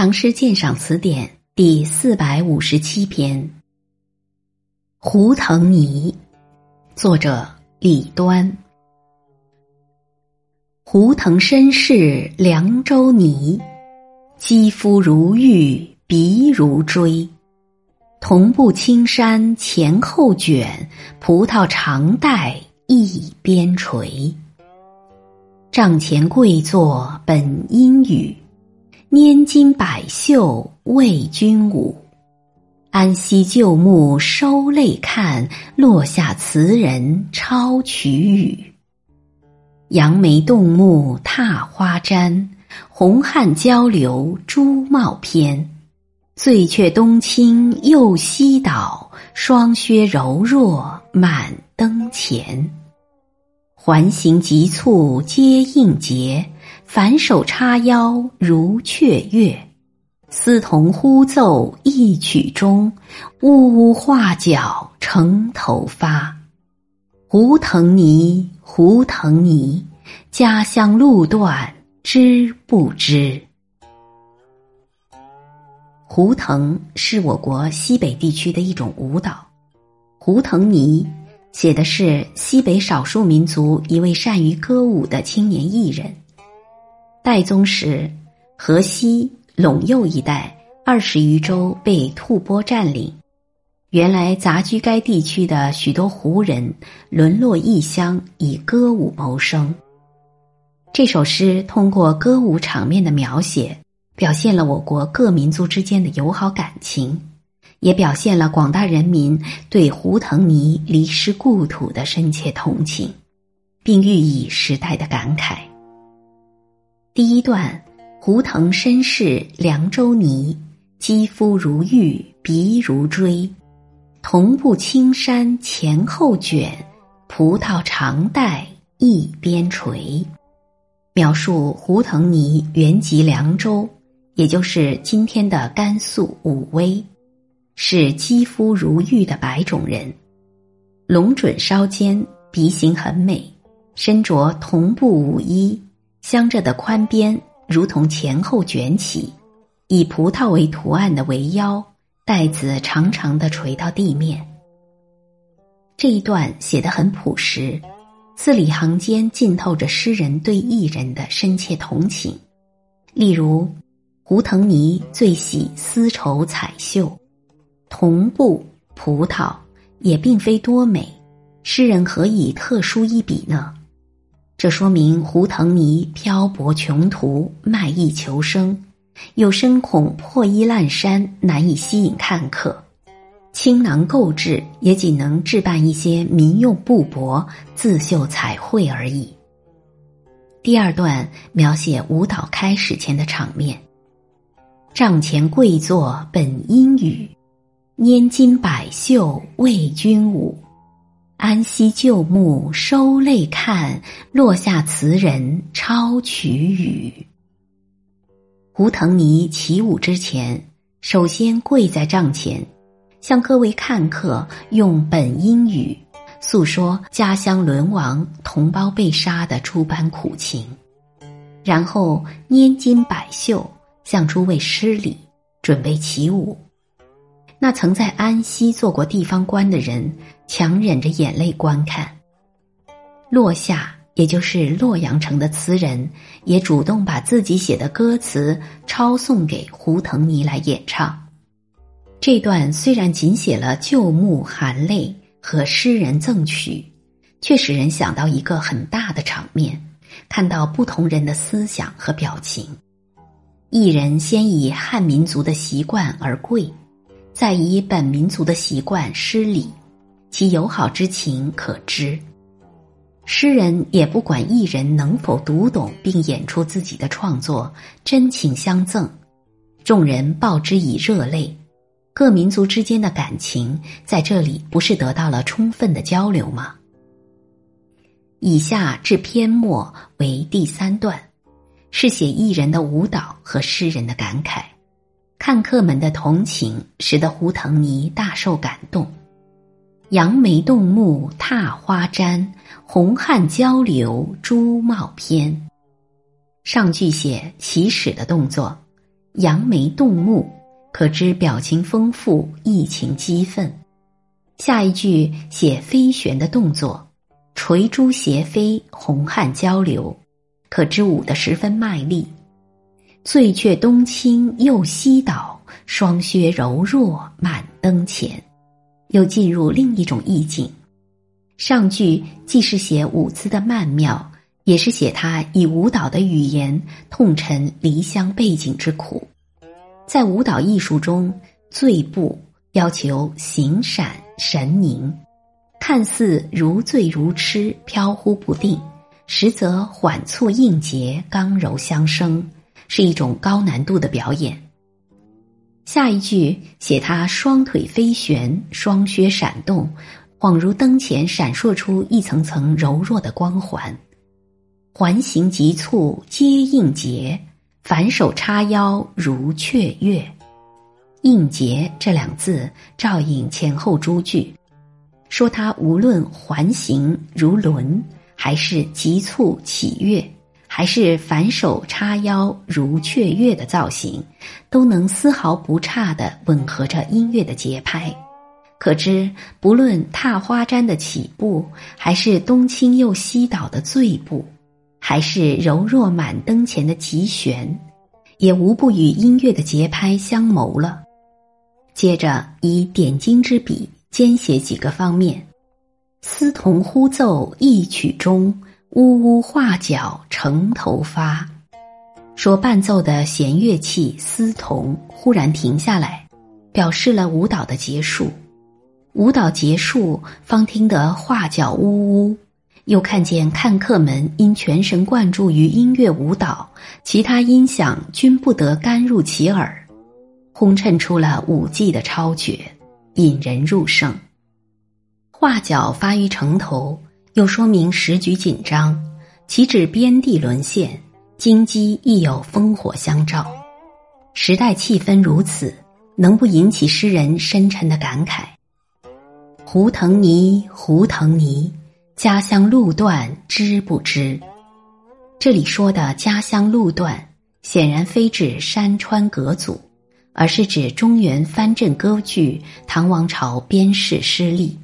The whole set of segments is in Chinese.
唐诗鉴赏词典》第四百五十七篇《胡腾泥》，作者李端。胡腾身世凉州泥，肌肤如玉，鼻如锥。同步青山前后卷，葡萄长带一边垂。帐前跪坐本阴雨。拈金百绣为君舞，安西旧木收泪看，落下词人抄曲语。杨梅动目踏花簪，红汉交流朱帽偏。醉却东倾又西倒，霜靴柔弱满灯前。环形急促皆应节。反手叉腰如雀跃，丝桐忽奏一曲中，呜呜画角成头发。胡腾尼，胡腾尼，家乡路段知不知？胡腾是我国西北地区的一种舞蹈。胡腾尼写的是西北少数民族一位善于歌舞的青年艺人。代宗时，河西陇右一带二十余州被吐蕃占领，原来杂居该地区的许多胡人沦落异乡，以歌舞谋生。这首诗通过歌舞场面的描写，表现了我国各民族之间的友好感情，也表现了广大人民对胡腾尼离失故土的深切同情，并寓意时代的感慨。第一段，胡腾身世凉州泥，肌肤如玉，鼻如锥，同步青山前后卷，葡萄长带一边垂。描述胡腾尼原籍凉州，也就是今天的甘肃武威，是肌肤如玉的白种人，龙准稍尖，鼻形很美，身着同步舞衣。镶着的宽边如同前后卷起，以葡萄为图案的围腰带子长长的垂到地面。这一段写得很朴实，字里行间浸透着诗人对艺人的深切同情。例如，胡腾尼最喜丝绸彩绣，同布葡萄也并非多美，诗人何以特殊一笔呢？这说明胡腾尼漂泊穷途，卖艺求生，又深恐破衣烂衫难以吸引看客，倾囊购置也仅能置办一些民用布帛，自绣彩绘而已。第二段描写舞蹈开始前的场面：帐前跪坐本阴雨，拈金百袖为君舞。安息旧木收泪看，落下词人抄曲语。胡腾尼起舞之前，首先跪在帐前，向各位看客用本音语诉说家乡沦亡、同胞被杀的诸般苦情，然后拈金摆袖，向诸位施礼，准备起舞。那曾在安西做过地方官的人，强忍着眼泪观看。落下，也就是洛阳城的词人，也主动把自己写的歌词抄送给胡腾尼来演唱。这段虽然仅写了旧木含泪和诗人赠曲，却使人想到一个很大的场面，看到不同人的思想和表情。一人先以汉民族的习惯而跪。再以本民族的习惯施礼，其友好之情可知。诗人也不管艺人能否读懂并演出自己的创作，真情相赠，众人报之以热泪。各民族之间的感情在这里不是得到了充分的交流吗？以下至篇末为第三段，是写艺人的舞蹈和诗人的感慨。看客们的同情，使得胡腾尼大受感动。杨梅动目踏花毡，红汉交流朱帽偏。上句写起始的动作，扬眉动目，可知表情丰富，意情激愤。下一句写飞旋的动作，垂珠斜飞，红汗交流，可知舞得十分卖力。醉却东倾又西倒，霜靴柔弱满灯前，又进入另一种意境。上句既是写舞姿的曼妙，也是写他以舞蹈的语言痛陈离乡背井之苦。在舞蹈艺术中，醉步要求形闪神凝，看似如醉如痴，飘忽不定，实则缓促应节，刚柔相生。是一种高难度的表演。下一句写他双腿飞旋，双靴闪动，恍如灯前闪烁出一层层柔弱的光环。环形急促皆应节，反手叉腰如雀跃。应节这两字照应前后诸句，说他无论环形如轮，还是急促起跃。还是反手叉腰如雀跃的造型，都能丝毫不差的吻合着音乐的节拍。可知，不论踏花毡的起步，还是东倾又西倒的醉步，还是柔弱满灯前的急旋，也无不与音乐的节拍相谋了。接着，以点睛之笔兼写几个方面：丝童忽奏一曲中。呜呜画角成头发，说伴奏的弦乐器丝童忽然停下来，表示了舞蹈的结束。舞蹈结束，方听得画角呜呜，又看见看客们因全神贯注于音乐舞蹈，其他音响均不得干入其耳，烘衬出了舞技的超绝，引人入胜。画角发于城头。又说明时局紧张，岂止边地沦陷，京畿亦有烽火相照。时代气氛如此，能不引起诗人深沉的感慨？胡腾尼，胡腾尼，家乡路段知不知？这里说的家乡路段，显然非指山川隔阻，而是指中原藩镇割据，唐王朝边事失利。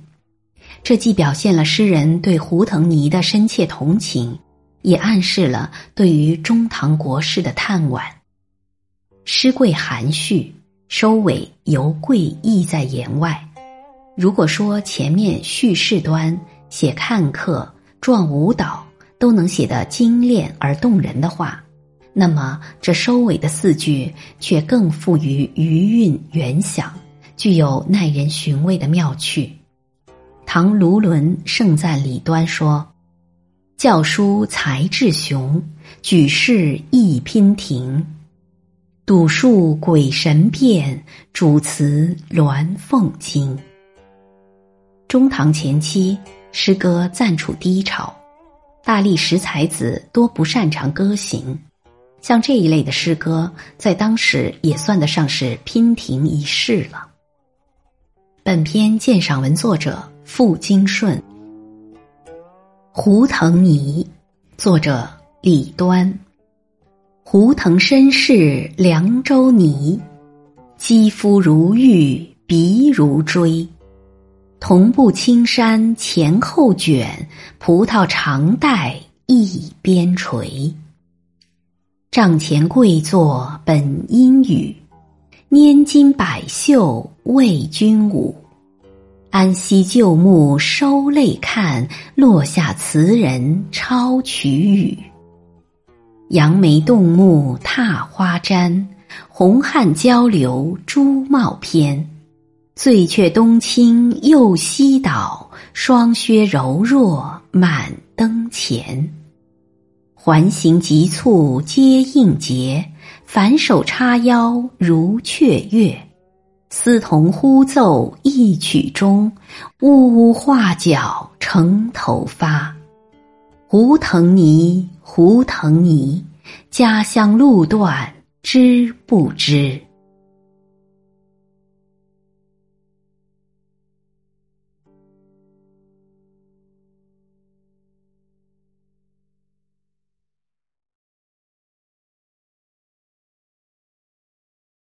这既表现了诗人对胡腾尼的深切同情，也暗示了对于中唐国事的叹惋。诗贵含蓄，收尾犹贵意在言外。如果说前面叙事端写看客、状舞蹈都能写得精炼而动人的话，那么这收尾的四句却更富于余韵圆想，具有耐人寻味的妙趣。唐卢纶盛赞李端说：“教书才智雄，举世亦娉婷。笃数鬼神变，主词鸾凤惊。”中唐前期，诗歌暂处低潮，大历十才子多不擅长歌行，像这一类的诗歌，在当时也算得上是娉婷一世了。本篇鉴赏文作者。傅金顺，《胡腾尼》，作者李端。胡腾身世凉州泥，肌肤如玉，鼻如锥。同步青山前后卷，葡萄长带一边垂。帐前跪坐本阴雨，拈金百袖为君舞。安息旧木收泪看，落下词人抄曲语。杨梅动目踏花毡，红汗交流朱帽偏。醉却东倾又西倒，霜靴柔弱满灯前。环形急促皆应节，反手叉腰如雀跃。丝童忽奏一曲中，呜呜画角成头发。胡腾泥，胡腾泥，家乡路段知不知？